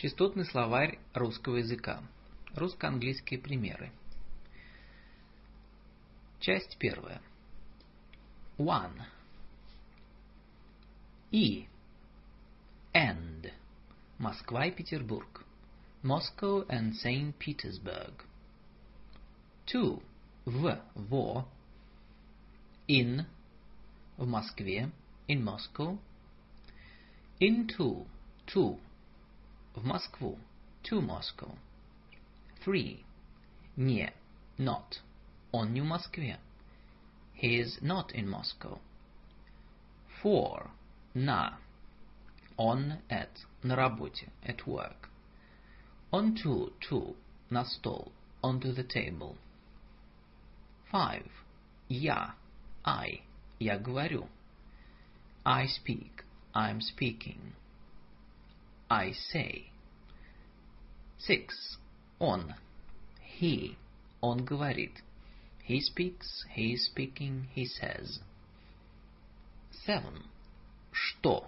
Частотный словарь русского языка. Русско-английские примеры. Часть первая. One. И. And. Москва и Петербург. Moscow and St. Petersburg. Two. В. Во. In. В Москве. In Moscow. Into. To. В Москву. To Moscow. Three. Не. Not. Он не в Москве. He is not in Moscow. Four. На. On at. На работе. At work. Onto. To. На стол. Onto the table. Five. Я. I. Я говорю. I speak. I'm speaking. I say. Six. Он. He. Он говорит. He speaks, he is speaking, he says. Seven. Что?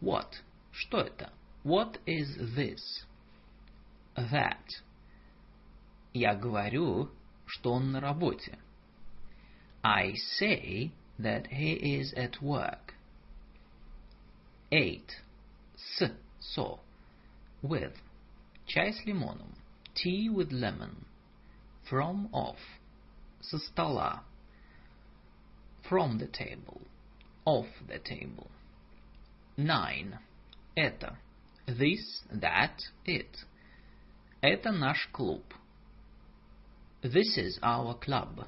What? Что это? What is this? That. Я говорю, что он на работе. I say that he is at work. Eight. С. So. With. Чай с лимоном. Tea with lemon. From off. Со стола. From the table. Off the table. Nine. Это. This, that, it. Это наш клуб. This is our club.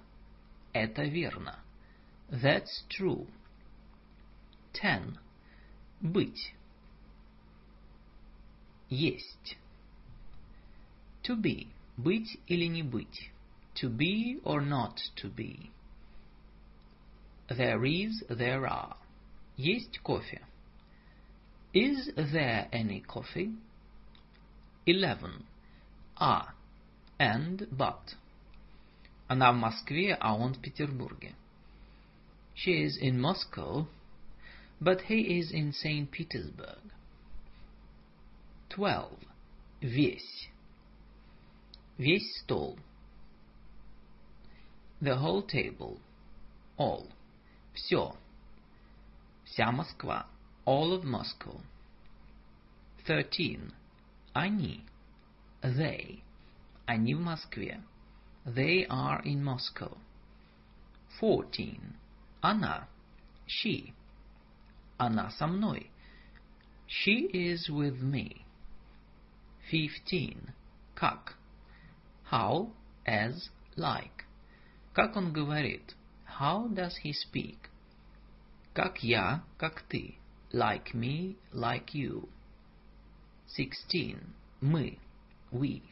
Это верно. That's true. Ten. Быть. Есть. To be. Быть или не быть. To be or not to be. There is, there are. Есть кофе. Is there any coffee? Eleven. А. And, but. Она в Москве, а он в Петербурге. She is in Moscow, but he is in St. Petersburg. Twelve. Весь. Весь стол. The whole table. All. Все. Вся Москва. All of Moscow. Thirteen. Они. They. Они в Москве. They are in Moscow. Fourteen. Она. She. Она со мной. She is with me. Fifteen. Как. How, as, like. Как он говорит? How does he speak? Как я, как ты. Like me, like you. Sixteen. Мы. We.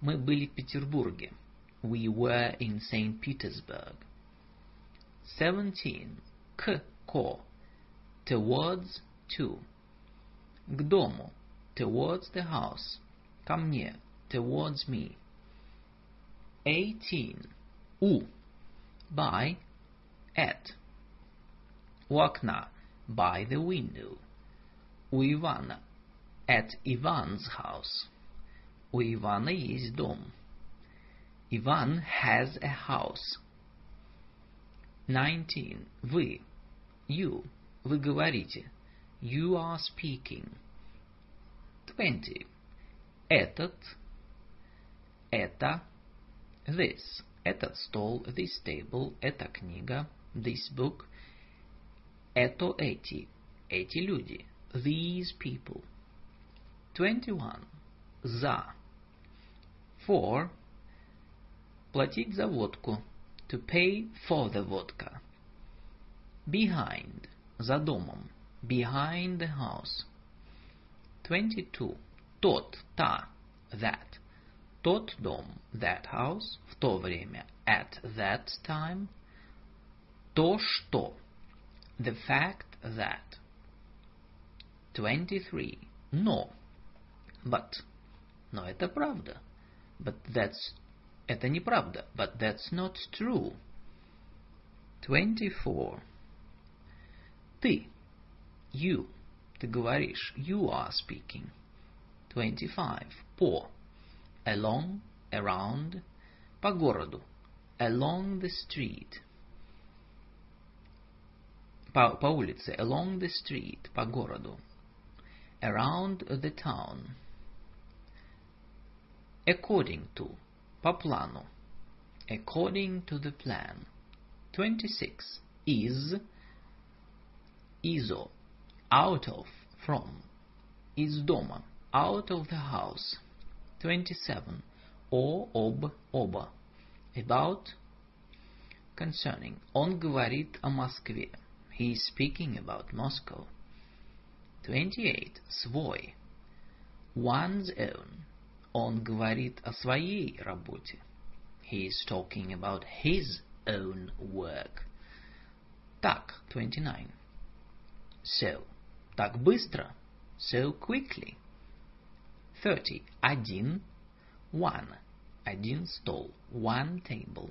Мы были в Петербурге. We were in St. Petersburg. Seventeen. К, ко. Towards, to. К дому. Towards the house. Ко мне. Towards me. Eighteen. У. By. At. У окна. By the window. У Ивана. At Ivan's house. У Ивана есть дом. Иван has a house. Nineteen. Вы. You. Вы говорите. You are speaking. Twenty. Этот. Это. This. Этот стол. This table. Эта книга. This book. Это эти. Эти люди. These people. Twenty-one. За. For. Платить за водку. To pay for the vodka. Behind. За домом. Behind the house. Twenty-two. Тот. Та. That. Тот дом. That house. В то время. At that time. То, что. The fact that. Twenty-three. Но. But. Но это правда. But that's... Это неправда. But that's not true. Twenty-four. Ты. You. Ты говоришь. You are speaking. 25. По. Along, around. По городу. Along the street. По, по улице. Along the street. По городу. Around the town. According to. По плану. According to the plan. 26. Is. Изо. Out of. From. Из дома. Out of the house. 27. О, об, оба. About. Concerning. Он говорит о Москве. He is speaking about Moscow. 28. Свой. One's own. Он говорит о своей работе. He is talking about his own work. Так, 29. So, так быстро. So quickly. 30. Один. One. Один стол. One table.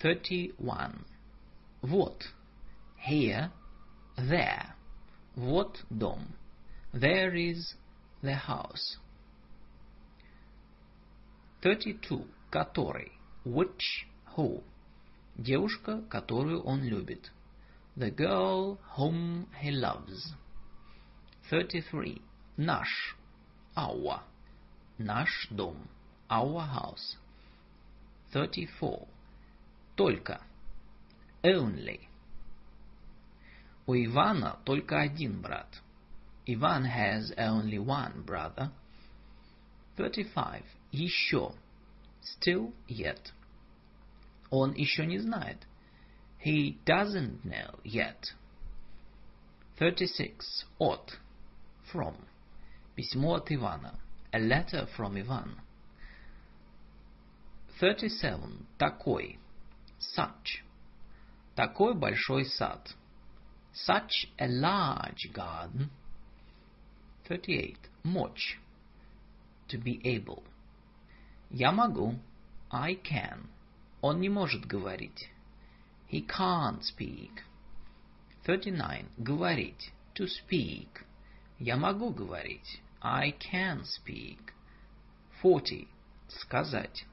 31. Вот. Here. There. Вот дом. There is the house. 32. Который. Which. Who. Девушка, которую он любит. The girl whom he loves. 33. Наш. Our. Наш дом. Our house. 34. Только. Only. У Ивана только один брат. Иван has only one brother. 35. Еще. Still yet. Он еще не знает. He doesn't know yet. 36. От. From. Письмо от Ивана. A letter from Ivan. 37. Такой. Such. Такой большой сад. Such a large garden. 38. Мочь. To be able. Я могу. I can. Он не может говорить. He can't speak. 39. Говорить. To speak. Я могу говорить. I can speak. 40. Сказать.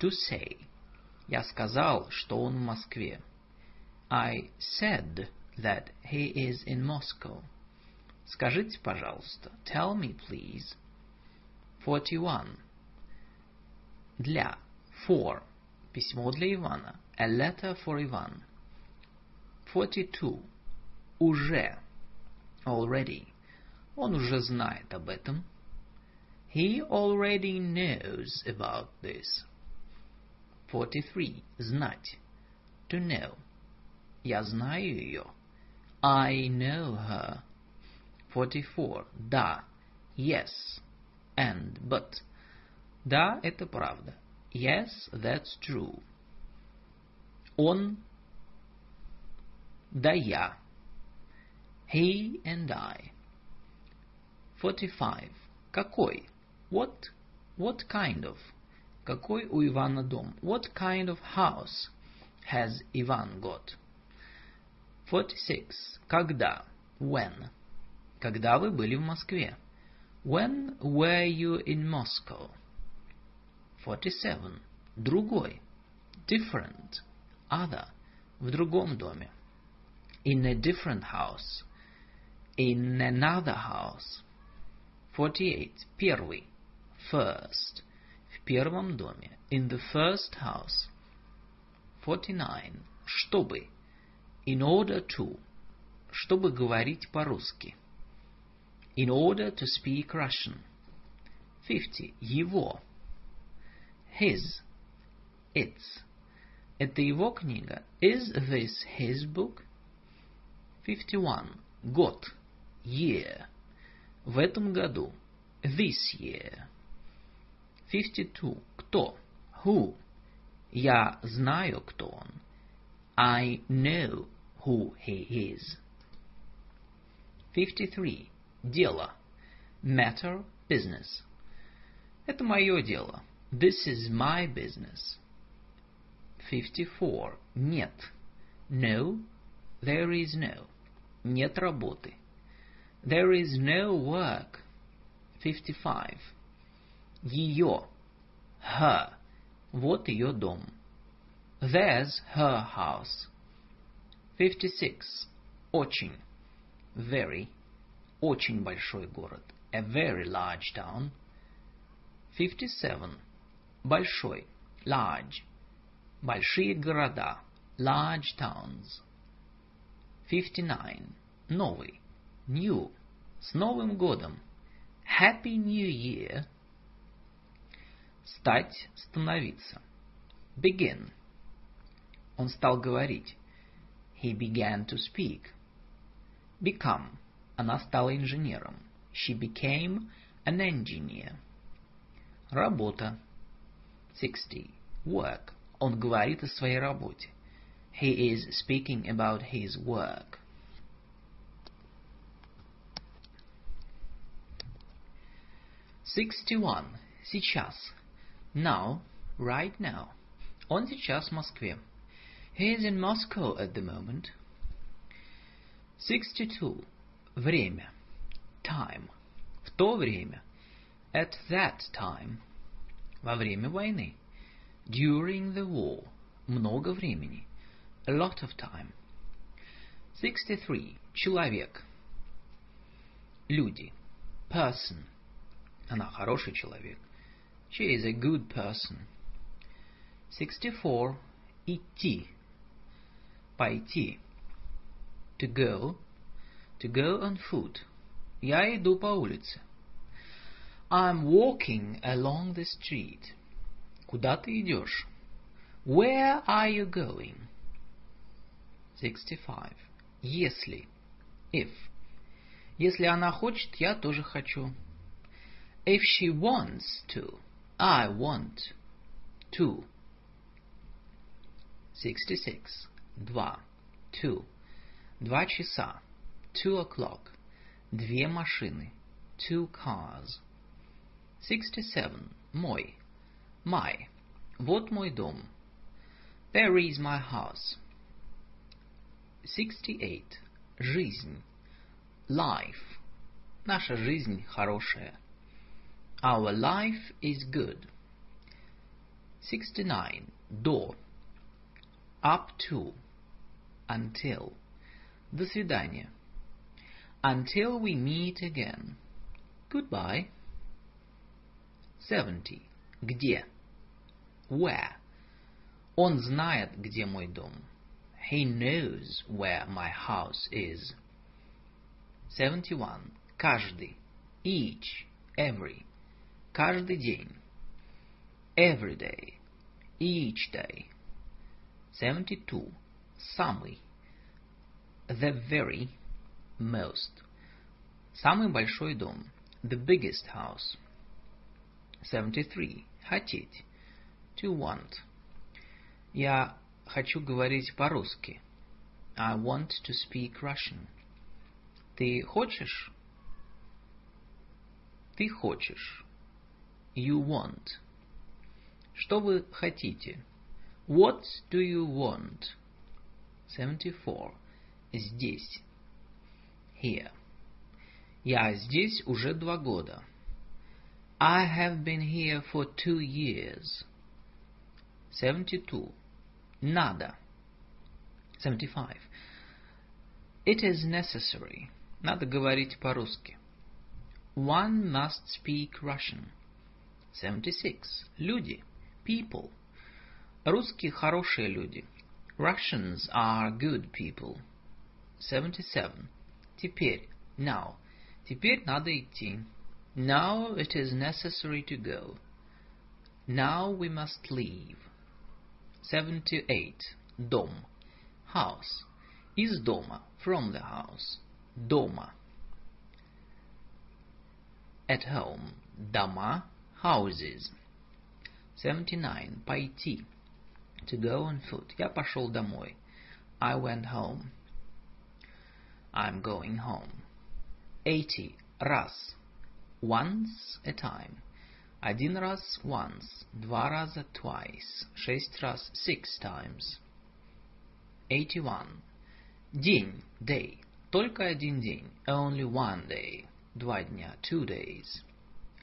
To say. Я сказал, что он в Москве. I said that he is in Moscow. Скажите, пожалуйста. Tell me, please. 41. Для. For. Письмо для Ивана. A letter for Ivan. 42. Уже. Already. Он уже знает об этом. He already knows about this. 43. Знать. To know. Я знаю ее. I know her. 44. Да. Yes. And, but. Да, это правда. Yes, that's true. Он, да я. He and I. 45. Какой? What? What kind of? Какой у Ивана дом? What kind of house has Ivan got? 46. Когда? When? Когда вы были в Москве? When were you in Moscow? 47. Другой. Different. Other. В другом доме. In a different house. In another house. 48. Первый. First. В первом доме. In the first house. 49. Чтобы. In order to. Чтобы говорить по-русски. In order to speak Russian. 50. Его. His. Its. Это его книга. Is this his book? 51. Год. Year. В этом году. This year. 52. Кто? Who? Я знаю, кто он. I know who he is. 53. Дело. Matter, business. Это мое дело. This is my business. 54. Нет. No, there is no. Нет работы. There is no work. 55. Ее. Her. Вот ее дом. There's her house. 56. Очень. Very. Очень большой город. A very large town. 57. Большой. Large. Большие города. Large towns. 59. Новый. New. С Новым годом. Happy New Year. Стать, становиться. Begin. Он стал говорить. He began to speak. Become. Она стала инженером. She became an engineer. Работа. 60. Work. Он говорит о своей работе. He is speaking about his work. Sixty-one. Сейчас. Now. Right now. Он сейчас в Москве. He is in Moscow at the moment. Sixty-two. Время. Time. В то время. At that time. Во время войны. During the war. Много времени. A lot of time. Sixty-three. Человек. Люди. Person. Она хороший человек. She is a good person. Sixty-four. Идти. Пойти. To go. To go on foot. Я иду по улице. I'm walking along the street. Куда ты идешь? Where are you going? Sixty-five. Если. If. Если она хочет, я тоже хочу. If she wants to, I want to. Sixty-six. Два. Two. Два часа. Two o'clock. Две машины. Two cars. Sixty-seven. Мой. My. Вот мой дом. There is my house. Sixty-eight. Жизнь. Life. Наша жизнь хорошая. Our life is good. Sixty-nine. До. Up to. Until. До свидания. Until we meet again. Goodbye. Seventy. Где? Where? Он знает, где мой дом. He knows where my house is. Seventy-one. Каждый. Each. Every. Каждый день. Every day. Each day. Seventy-two. Самый. The very. Most. Самый большой дом. The biggest house. Seventy-three. Хотеть. To want. Я хочу говорить по-русски. I want to speak Russian. Ты хочешь? Ты хочешь. You want. Что вы хотите? What do you want? Seventy-four. Здесь. Here. Я здесь уже два года. I have been here for two years. Seventy-two. Надо. Seventy-five. It is necessary. Надо говорить по-русски. One must speak Russian. Seventy-six. Люди. People. Русские хорошие люди. Russians are good people. Seventy-seven. Теперь. Now. Теперь надо идти. Now it is necessary to go. Now we must leave. Seventy-eight. Дом. House. Из дома. From the house. Дома. At home. Дома. Houses. Seventy-nine. Пойти. To go on foot. Я пошел домой. I went home. I'm going home. Eighty. Раз. Once a time. Один раз once. Два раза twice. Шесть раз six times. Eighty-one. День. Day. Только один день. Only one day. Два дня. Two days.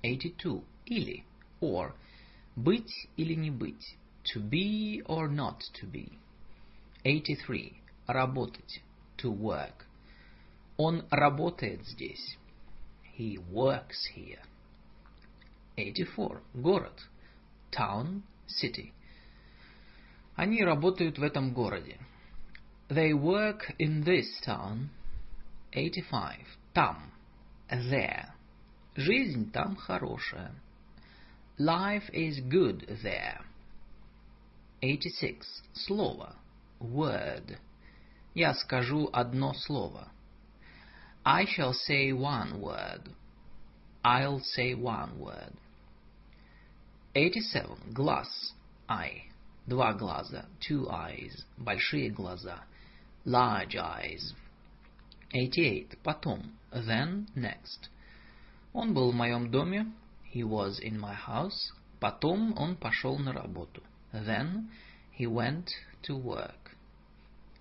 82. Или, or, быть или не быть. To be or not to be. 83. Работать. To work. Он работает здесь. He works here. 84. Город. Town, city. Они работают в этом городе. They work in this town. 85. Там. There. Жизнь там хорошая. Life is good there. 86. Слово. Word. Я скажу одно слово. I shall say one word. I'll say one word. 87. Глаз. Eye. Два глаза. Two eyes. Большие глаза. Large eyes. 88. Потом. Then. Next. Он был в моем доме. He was in my house. Потом он пошел на работу. Then he went to work.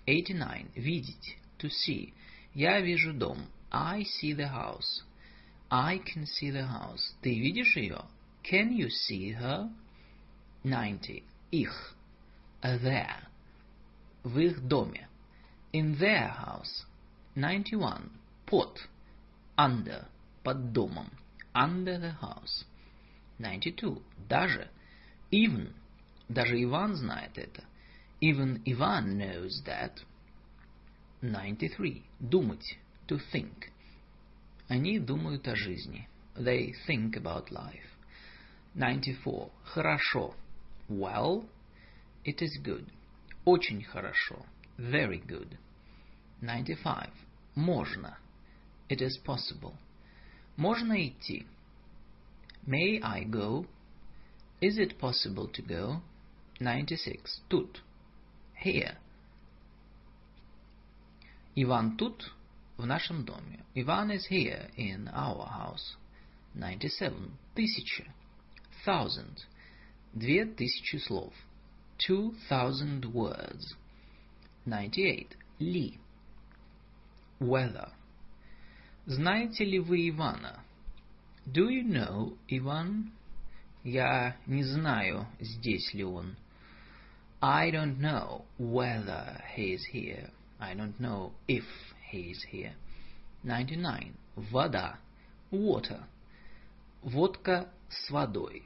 89. Видеть. To see. Я вижу дом. I see the house. I can see the house. Ты видишь ее? Can you see her? 90. Их. There. В их доме. In their house. 91. Под. Under. Под домом. Under the house. 92. Даже. Even. Даже Иван знает это. Even Ivan knows that. 93. Думать. To think. Они думают о жизни. They think about life. 94. Хорошо. Well. It is good. Очень хорошо. Very good. 95. Можно. It is possible. Можно идти. May I go? Is it possible to go? 96. Тут. Here. Иван тут, в нашем доме. Иван is here, in our house. 97. Тысяча. Thousand. Две тысячи слов. Two thousand words. 98. Ли. Weather. Знаете ли вы Ивана? Do you know Иван? Я не знаю, здесь ли он. I don't know whether he is here. I don't know if he is here. 99. Вода. Water. Водка с водой.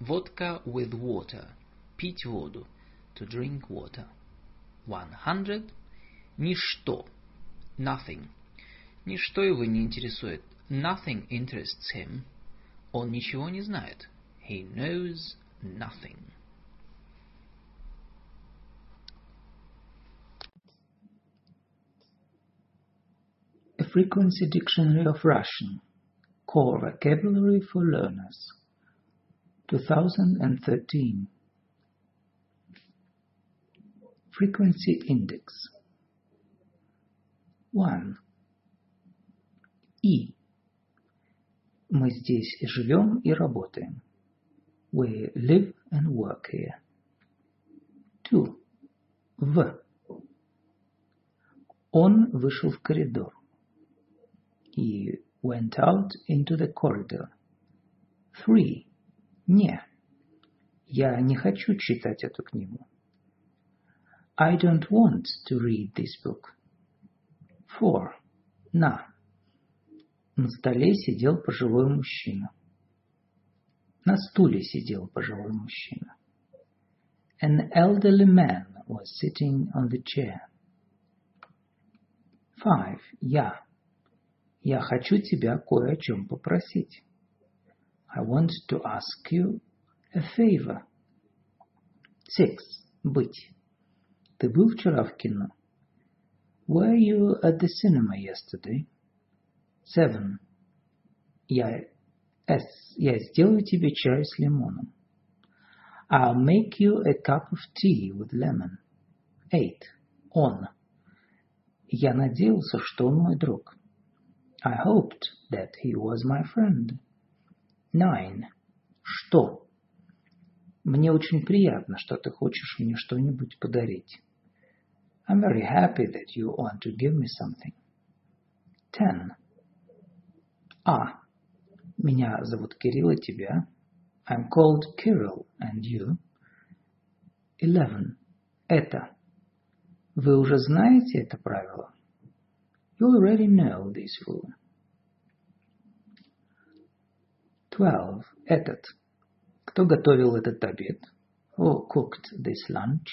Водка with water. Пить воду. To drink water. 100. Ничто. Nothing. Ничто его не интересует. Nothing interests him. Он ничего не знает. He knows nothing. A Frequency Dictionary of Russian. Core Vocabulary for Learners. 2013. Frequency Index. 1. И. Мы здесь живем и работаем. We live and work here. 2. В. Он вышел в коридор. He went out into the corridor. 3. Не. Я не хочу читать эту книгу. I don't want to read this book. 4. На. На столе сидел пожилой мужчина. На стуле сидел пожилой мужчина. An elderly man was sitting on the chair. 5. Я. Я хочу тебя кое о чем попросить. I want to ask you a favor. 6. Быть. Ты был вчера в кино? Were you at the cinema yesterday? 7. Я, S. Я сделаю тебе чай с лимоном. I'll make you a cup of tea with lemon. 8. Он. Я надеялся, что он мой друг. I hoped that he was my friend. 9. Что? Мне очень приятно, что ты хочешь мне что-нибудь подарить. I'm very happy that you want to give me something. 10. А. Меня зовут Кирилл, и тебя? I'm called Kirill, and you? Eleven. Это. Вы уже знаете это правило? You already know this rule. Twelve. Этот. Кто готовил этот обед? Who cooked this lunch?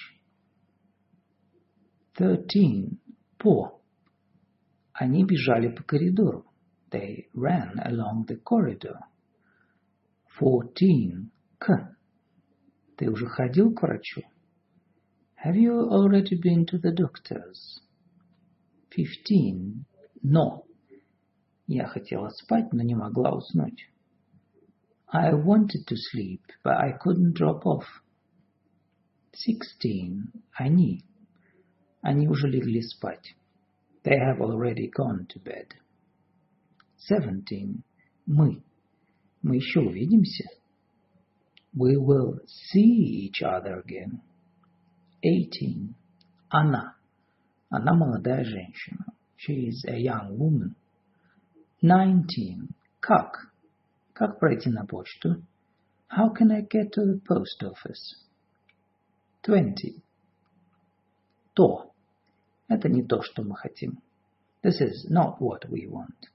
Thirteen. По. Они бежали по коридору. They ran along the corridor. Fourteen. К. Ты уже ходил к врачу? Have you already been to the doctor's? Fifteen. Но. Я хотела спать, но не могла уснуть. I wanted to sleep, but I couldn't drop off. Sixteen. Они. Они уже легли спать. They have already gone to bed. Seventeen. Мы. Мы еще увидимся. We will see each other again. Eighteen. Она. Она молодая женщина. She is a young woman. Nineteen. Как? Как пройти на почту? How can I get to the post office? Twenty. То. Это не то, что мы хотим. This is not what we want.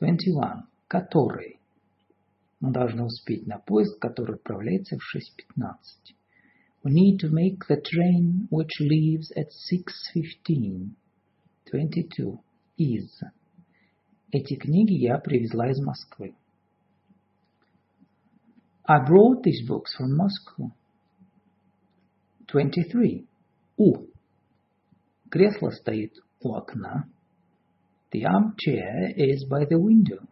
Twenty one. Который. Мы должны успеть на поезд, который отправляется в 6.15. We need to make the train which leaves at 6.15. 22. Is. Эти книги я привезла из Москвы. I brought these books from Moscow. 23. У. Кресло стоит у окна. The armchair is by the window.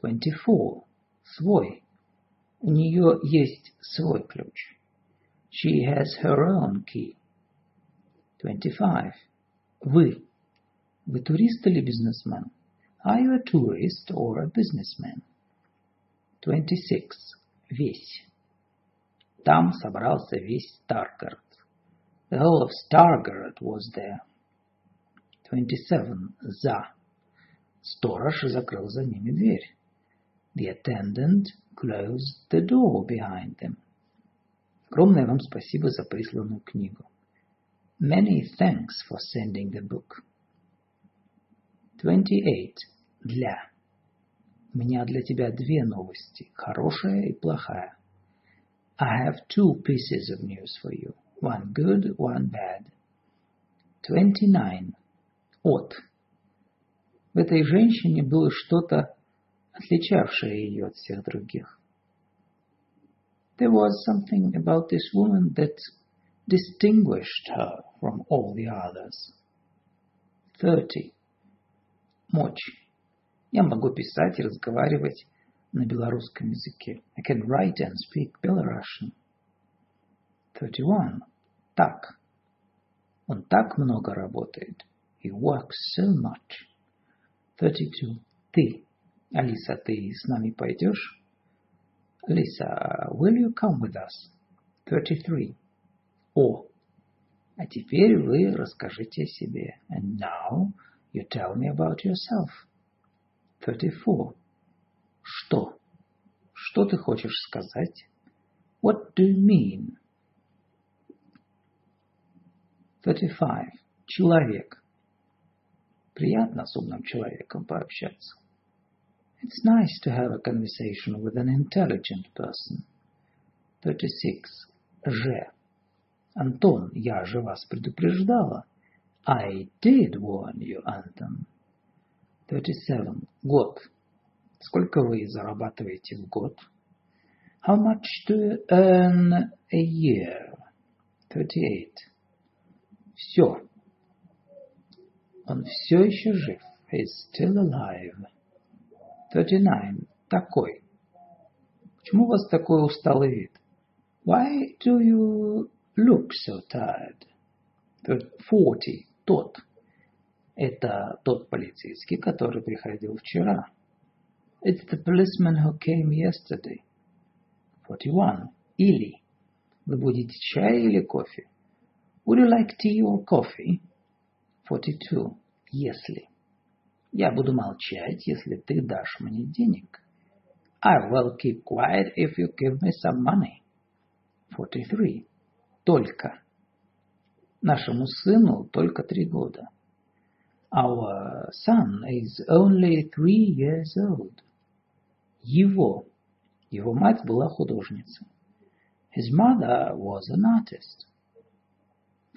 24. Свой. У нее есть свой ключ. She has her own key. 25. Вы. Вы турист или бизнесмен? Are you a tourist or a businessman? 26. Весь. Там собрался весь Старгард. The whole of Stargard was there. 27. За. Сторож закрыл за ними дверь. The attendant closed the door behind them. Огромное вам спасибо за присланную книгу. Many thanks for sending the book. 28. Для. У меня для тебя две новости, хорошая и плохая. I have two pieces of news for you. One good, one bad. Twenty-nine. От. В этой женщине было что-то, отличавшее ее от всех других. There was something about this woman that distinguished her from all the others. Thirty. Мочь. Я могу писать и разговаривать на белорусском языке. I can write and speak Belarusian. Thirty-one. так. Он так много работает. He works so much. Thirty-two. Ты. Алиса, ты с нами пойдешь? Алиса, will you come with us? Thirty-three. О. А теперь вы расскажите о себе. And now you tell me about yourself. Thirty-four. Что? Что ты хочешь сказать? What do you mean? 35. Человек. Приятно с умным человеком пообщаться. It's nice to have a conversation with an intelligent person. 36. Ж. Антон, я же вас предупреждала. I did warn you, Антон. 37. Год. Сколько вы зарабатываете в год? How much do you earn a year? 38. Все. Он все еще жив. He's still alive. 39. Такой. Почему у вас такой усталый вид? Why do you look so tired? 40. Тот. Это тот полицейский, который приходил вчера. It's the policeman who came yesterday. 41. Или. Вы будете чай или кофе? Would you like tea or coffee? 42. Если. Я буду молчать, если ты дашь мне денег. I will keep quiet if you give me some money. 43. Только. Нашему сыну только три года. Our son is only three years old. Его. Его мать была художницей. His mother was an artist.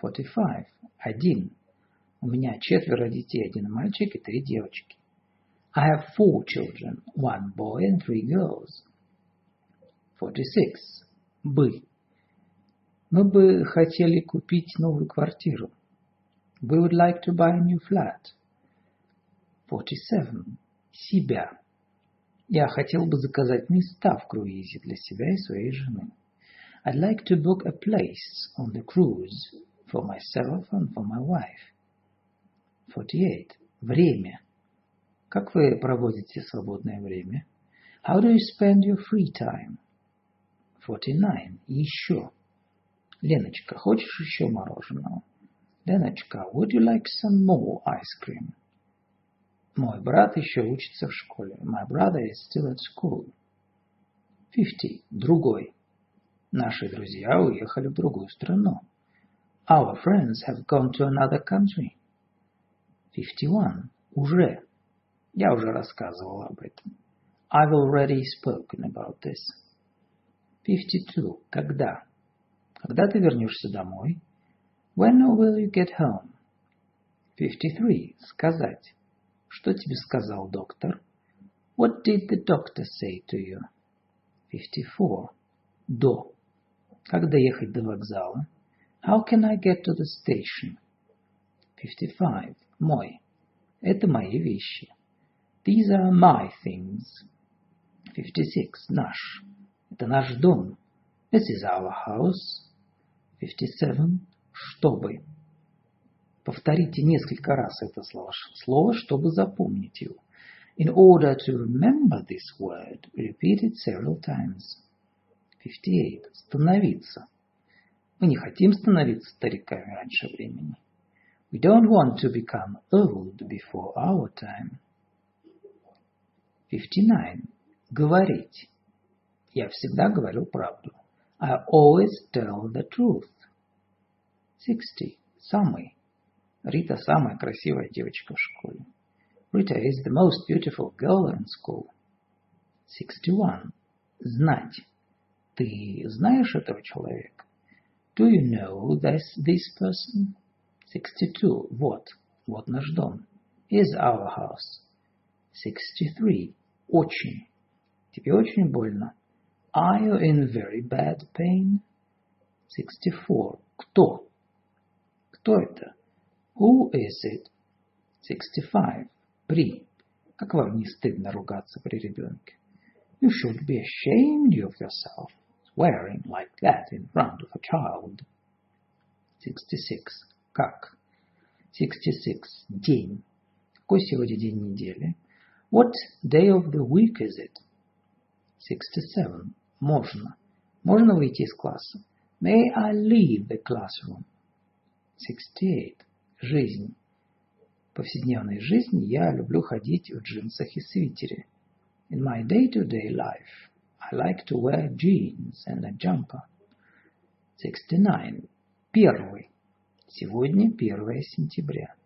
45. Один. У меня четверо детей, один мальчик и три девочки. I have four children, one boy and three girls. 46. Бы. Мы бы хотели купить новую квартиру. We would like to buy a new flat. 47. Себя. Я хотел бы заказать места в круизе для себя и своей жены. I'd like to book a place on the cruise for myself and for my wife. 48. Время. Как вы проводите свободное время? How do you spend your free time? 49. Еще. Леночка, хочешь еще мороженого? Леночка, would you like some more ice cream? Мой брат еще учится в школе. My brother is still at school. 50. Другой. Наши друзья уехали в другую страну. Our friends have gone to another country. 51. Уже. Я уже рассказывал об этом. I've already spoken about this. 52. Когда? Когда ты вернешься домой? When will you get home? 53. Сказать. Что тебе сказал доктор? What did the doctor say to you? 54. До. Как доехать до вокзала? How can I get to the station? 55. Мой. Это мои вещи. These are my things. 56. Наш. Это наш дом. This is our house. 57. Чтобы. Повторите несколько раз это слово, слово, чтобы запомнить его. In order to remember this word, repeat it several times. 58. Становиться. Мы не хотим становиться стариками раньше времени. We don't want to become old before our time. 59. Говорить. Я всегда говорю правду. I always tell the truth. 60. Самый. Рита самая красивая девочка в школе. Rita is the most beautiful girl in school. 61. Знать. Ты знаешь этого человека? Do you know this, this person? 62. Вот. Вот наш дом. Is our house. 63. Очень. Тебе очень больно. Are you in very bad pain? 64. Кто? Кто это? Who is it? 65. При. Как вам не стыдно ругаться при ребенке? You should be ashamed of yourself, swearing like that in front of a child. 66. Как? 66. День. Какой сегодня день недели? What day of the week is it? 67. Можно. Можно выйти из класса. May I leave the classroom? 68. Жизнь. В повседневной жизни я люблю ходить в джинсах и свитере. In my day-to-day life, I like to wear jeans and a jumper. 69. Первый. Сегодня 1 сентября.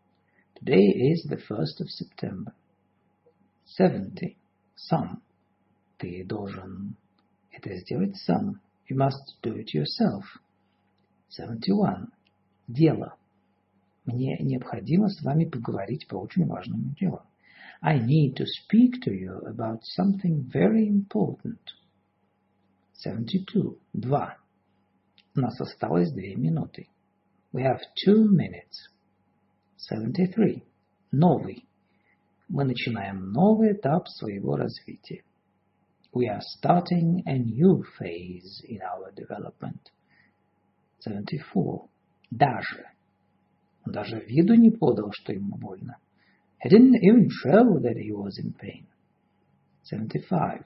Today is the 1st of September. 70. Сам. Ты должен это сделать сам. You must do it yourself. 71. Дело. Мне необходимо с вами поговорить по очень важному делу. I need to speak to you about something very important. 72. Два. У нас осталось две минуты. We have two minutes. 73. Новый. Мы начинаем новый этап своего развития. We are starting a new phase in our development. 74. Даже. Он даже виду не подал, что ему больно. He didn't even show that he was in pain. 75.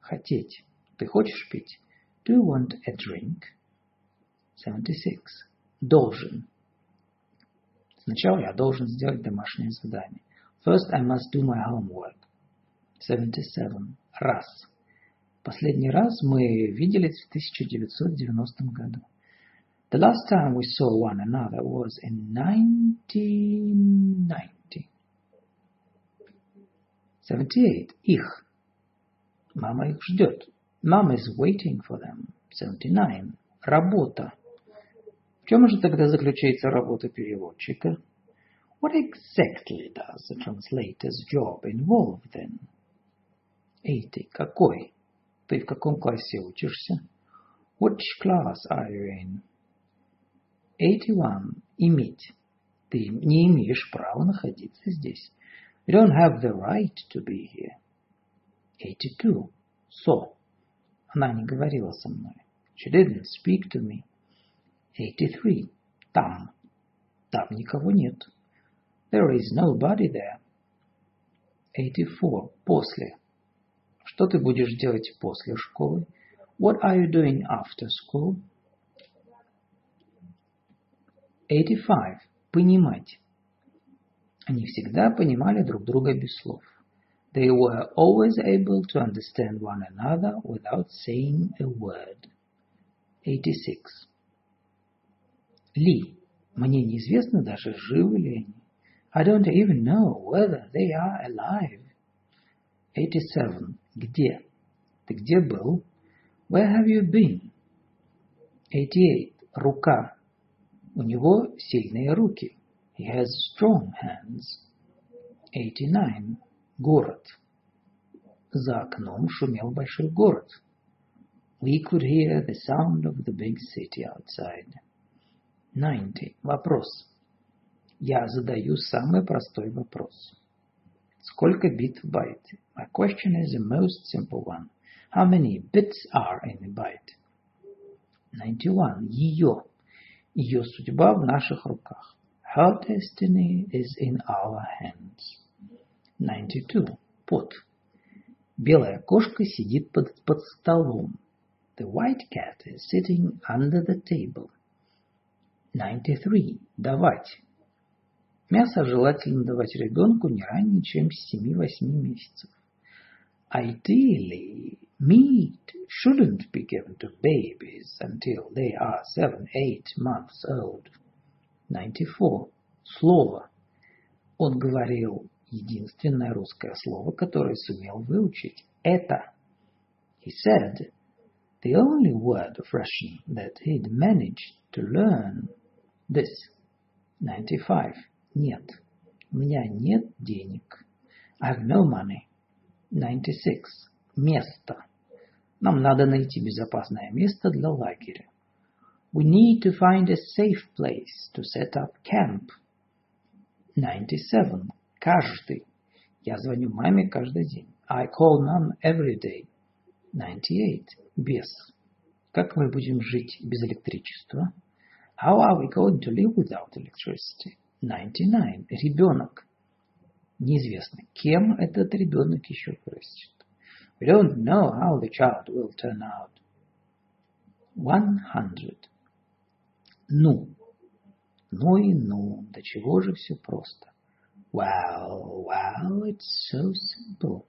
Хотеть. Ты хочешь пить? Do you want a drink? 76. Должен. Сначала я должен сделать домашнее задание. First I must do my homework. 77. Раз. Последний раз мы виделись в 1990 году. The last time we saw one another was in 1990. 78. Их. Мама их ждет. Mom is waiting for them. 79. Работа. В чем же тогда заключается работа переводчика? What exactly does the translator's job involve then? 80. Какой? Ты в каком классе учишься? Which class are you in? 81. Иметь. Ты не имеешь права находиться здесь. You don't have the right to be here. 82. So. Она не говорила со мной. She didn't speak to me. 83. Там. Там никого нет. There is nobody there. 84. После. Что ты будешь делать после школы? What are you doing after school? 85. Понимать. Они всегда понимали друг друга без слов. They were always able to understand one another without saying a word. 86. Ли. Мне неизвестно даже, живы ли они. I don't even know whether they are alive. 87. Где? Ты где был? Where have you been? 88. Рука. У него сильные руки. He has strong hands. 89. Город. За окном шумел большой город. We could hear the sound of the big city outside. 90. Вопрос. Я задаю самый простой вопрос. Сколько бит в байте? My question is the most simple one. How many bits are in a byte? 91. Ее. Ее судьба в наших руках. Her destiny is in our hands. 92. Пот. Белая кошка сидит под, под столом. The white cat is sitting under the table. 93. Давать. Мясо желательно давать ребенку не ранее, чем с 7-8 месяцев. Ideally, meat shouldn't be given to babies until they are 7-8 months old. 94. Слово. Он говорил единственное русское слово, которое сумел выучить. Это. He said the only word of Russian that he'd managed to learn. This. 95. Нет. У меня нет денег. I have no money. 96. Место. Нам надо найти безопасное место для лагеря. We need to find a safe place to set up camp. 97. Каждый. Я звоню маме каждый день. I call mom every day. 98. Без. Как мы будем жить без электричества? How are we going to live without electricity? 99. Ребенок. Неизвестно, кем этот ребенок еще вырастет. We don't know how the child will turn out. 100. Ну. Ну и ну. До чего же все просто. Well, well, it's so simple.